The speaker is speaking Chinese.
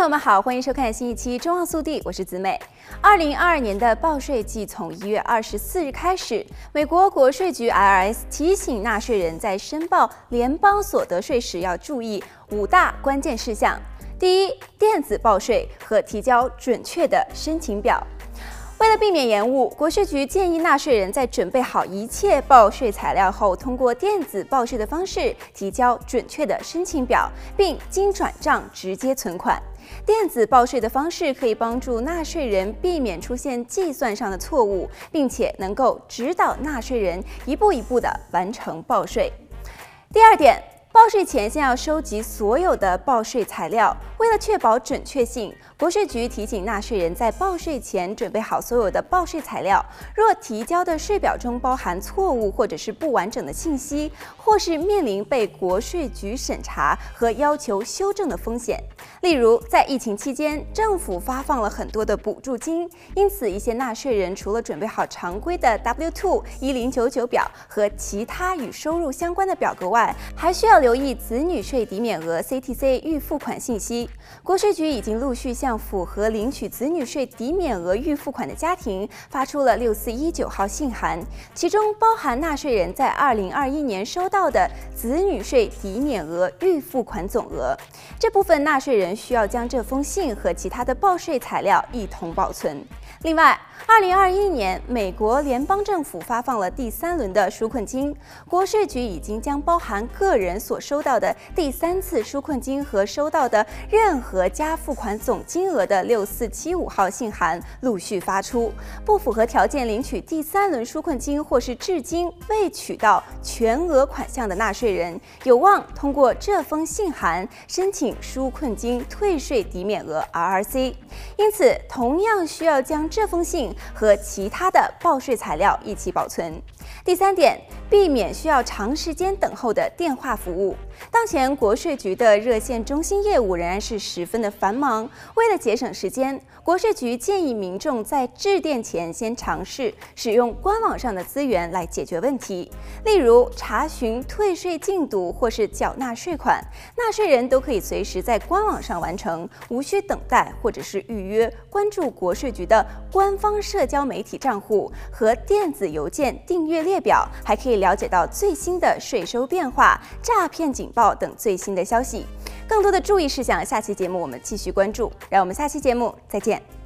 朋友们好，欢迎收看新一期《中澳速递》，我是子美。二零二二年的报税季从一月二十四日开始，美国国税局 IRS 提醒纳税人在申报联邦所得税时要注意五大关键事项：第一，电子报税和提交准确的申请表。为了避免延误，国税局建议纳税人在准备好一切报税材料后，通过电子报税的方式提交准确的申请表，并经转账直接存款。电子报税的方式可以帮助纳税人避免出现计算上的错误，并且能够指导纳税人一步一步地完成报税。第二点。报税前先要收集所有的报税材料，为了确保准确性，国税局提醒纳税人在报税前准备好所有的报税材料。若提交的税表中包含错误或者是不完整的信息，或是面临被国税局审查和要求修正的风险。例如，在疫情期间，政府发放了很多的补助金，因此一些纳税人除了准备好常规的 W-2 一零九九表和其他与收入相关的表格外，还需要。留意子女税抵免额 （CTC） 预付款信息。国税局已经陆续向符合领取子女税抵免额预付款的家庭发出了六四一九号信函，其中包含纳税人在二零二一年收到的子女税抵免额预付款总额。这部分纳税人需要将这封信和其他的报税材料一同保存。另外，二零二一年，美国联邦政府发放了第三轮的纾困金，国税局已经将包含个人所收到的第三次纾困金和收到的任何加付款总金额的六四七五号信函陆续发出。不符合条件领取第三轮纾困金或是至今未取到全额款项的纳税人，有望通过这封信函申请纾困金退税抵免额 RRC。因此，同样需要将这封信和其他的报税材料一起保存。第三点，避免需要长时间等候的电话服务。当前国税局的热线中心业务仍然是十分的繁忙，为了节省时间，国税局建议民众在致电前先尝试使用官网上的资源来解决问题，例如查询退税进度或是缴纳税款，纳税人都可以随时在官网上完成，无需等待或者是预约。关注国税局的官方社交媒体账户和电子邮件订阅列表，还可以了解到最新的税收变化、诈骗警报等最新的消息。更多的注意事项，下期节目我们继续关注。让我们下期节目再见。